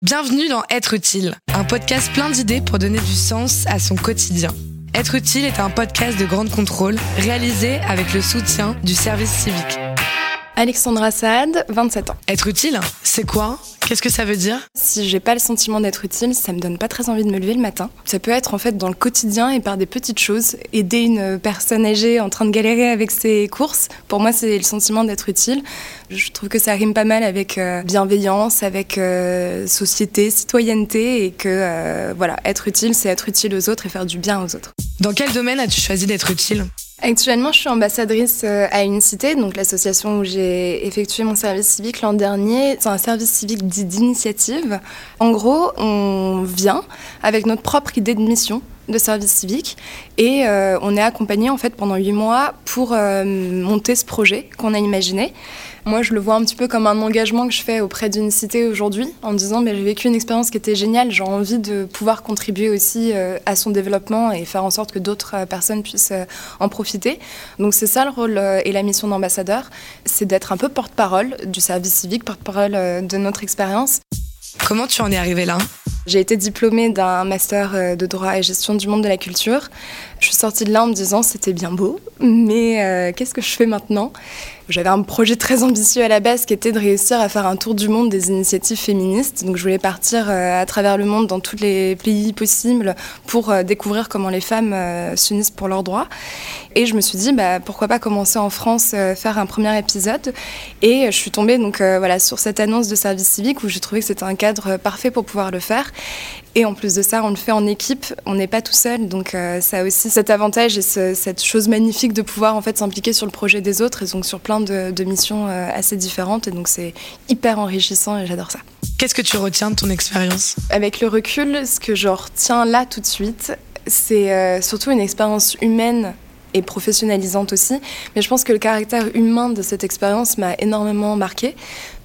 Bienvenue dans Être utile, un podcast plein d'idées pour donner du sens à son quotidien. Être utile est un podcast de grande contrôle réalisé avec le soutien du service civique. Alexandra Saad, 27 ans. Être utile, c'est quoi? Qu'est-ce que ça veut dire? Si j'ai pas le sentiment d'être utile, ça me donne pas très envie de me lever le matin. Ça peut être en fait dans le quotidien et par des petites choses. Aider une personne âgée en train de galérer avec ses courses, pour moi c'est le sentiment d'être utile. Je trouve que ça rime pas mal avec euh, bienveillance, avec euh, société, citoyenneté et que euh, voilà, être utile c'est être utile aux autres et faire du bien aux autres. Dans quel domaine as-tu choisi d'être utile? Actuellement, je suis ambassadrice euh, à Unicité, donc l'association où j'ai effectué mon service civique l'an dernier. C'est un service civique dit d'initiative. En gros, on vient avec notre propre idée de mission de service civique et euh, on est accompagné en fait pendant huit mois pour euh, monter ce projet qu'on a imaginé. Moi, je le vois un petit peu comme un engagement que je fais auprès d'une cité aujourd'hui, en me disant, ben, j'ai vécu une expérience qui était géniale, j'ai envie de pouvoir contribuer aussi euh, à son développement et faire en sorte que d'autres personnes puissent en profiter. Donc c'est ça le rôle et la mission d'ambassadeur, c'est d'être un peu porte-parole du service civique, porte-parole de notre expérience. Comment tu en es arrivé là? J'ai été diplômée d'un master de droit et gestion du monde de la culture. Je suis sortie de là en me disant c'était bien beau, mais qu'est-ce que je fais maintenant? J'avais un projet très ambitieux à la base qui était de réussir à faire un tour du monde des initiatives féministes. Donc je voulais partir euh, à travers le monde dans tous les pays possibles pour euh, découvrir comment les femmes euh, s'unissent pour leurs droits. Et je me suis dit bah, pourquoi pas commencer en France, faire un premier épisode. Et je suis tombée donc voilà sur cette annonce de service civique où j'ai trouvé que c'était un cadre parfait pour pouvoir le faire. Et en plus de ça, on le fait en équipe, on n'est pas tout seul, donc ça a aussi cet avantage et cette chose magnifique de pouvoir en fait s'impliquer sur le projet des autres et donc sur plein de, missions euh, assez différentes et donc c'est hyper enrichissant et j'adore ça. Qu'est-ce que tu retiens de ton expérience? Avec le recul, ce que je retiens là tout de suite, c'est euh, surtout une expérience humaine et professionnalisante aussi. Mais je pense que le caractère humain de cette expérience m'a énormément marqué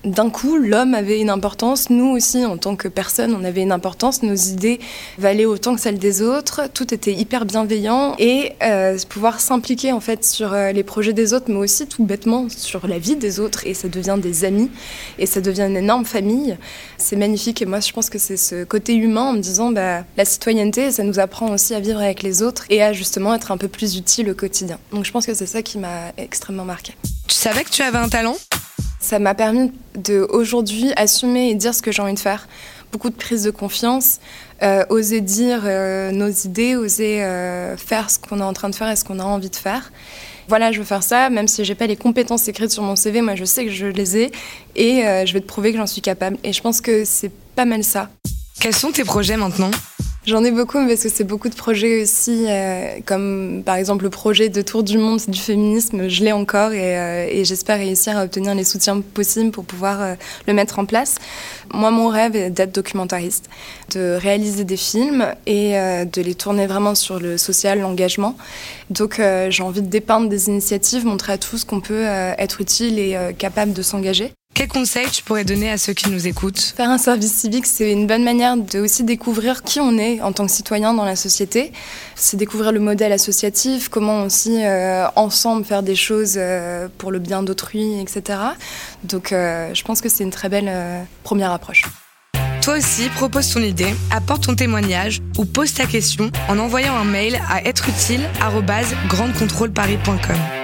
d'un coup, l'homme avait une importance, nous aussi, en tant que personne, on avait une importance, nos idées valaient autant que celles des autres, tout était hyper bienveillant, et euh, pouvoir s'impliquer en fait sur euh, les projets des autres, mais aussi tout bêtement sur la vie des autres, et ça devient des amis, et ça devient une énorme famille, c'est magnifique, et moi je pense que c'est ce côté humain en me disant, bah, la citoyenneté, ça nous apprend aussi à vivre avec les autres, et à justement être un peu plus utile au quotidien. Donc je pense que c'est ça qui m'a extrêmement marqué. Tu savais que tu avais un talent? Ça m'a permis de aujourd'hui assumer et dire ce que j'ai envie de faire. Beaucoup de prise de confiance, euh, oser dire euh, nos idées, oser euh, faire ce qu'on est en train de faire et ce qu'on a envie de faire. Voilà, je veux faire ça, même si j'ai pas les compétences écrites sur mon CV, moi je sais que je les ai et je vais te prouver que j'en suis capable. Et je pense que c'est pas mal ça. Quels sont tes projets maintenant? J'en ai beaucoup parce que c'est beaucoup de projets aussi, euh, comme par exemple le projet de Tour du Monde du féminisme, je l'ai encore et, euh, et j'espère réussir à obtenir les soutiens possibles pour pouvoir euh, le mettre en place. Moi, mon rêve est d'être documentariste, de réaliser des films et de les tourner vraiment sur le social, l'engagement. Donc j'ai envie de dépeindre des initiatives, montrer à tous qu'on peut être utile et capable de s'engager. Quel conseil tu pourrais donner à ceux qui nous écoutent? Faire un service civique, c'est une bonne manière de aussi découvrir qui on est en tant que citoyen dans la société. C'est découvrir le modèle associatif, comment aussi euh, ensemble faire des choses euh, pour le bien d'autrui, etc. Donc euh, je pense que c'est une très belle première approche. Toi aussi, propose ton idée, apporte ton témoignage ou pose ta question en envoyant un mail à êtreutile@grandecontrôleparis.com.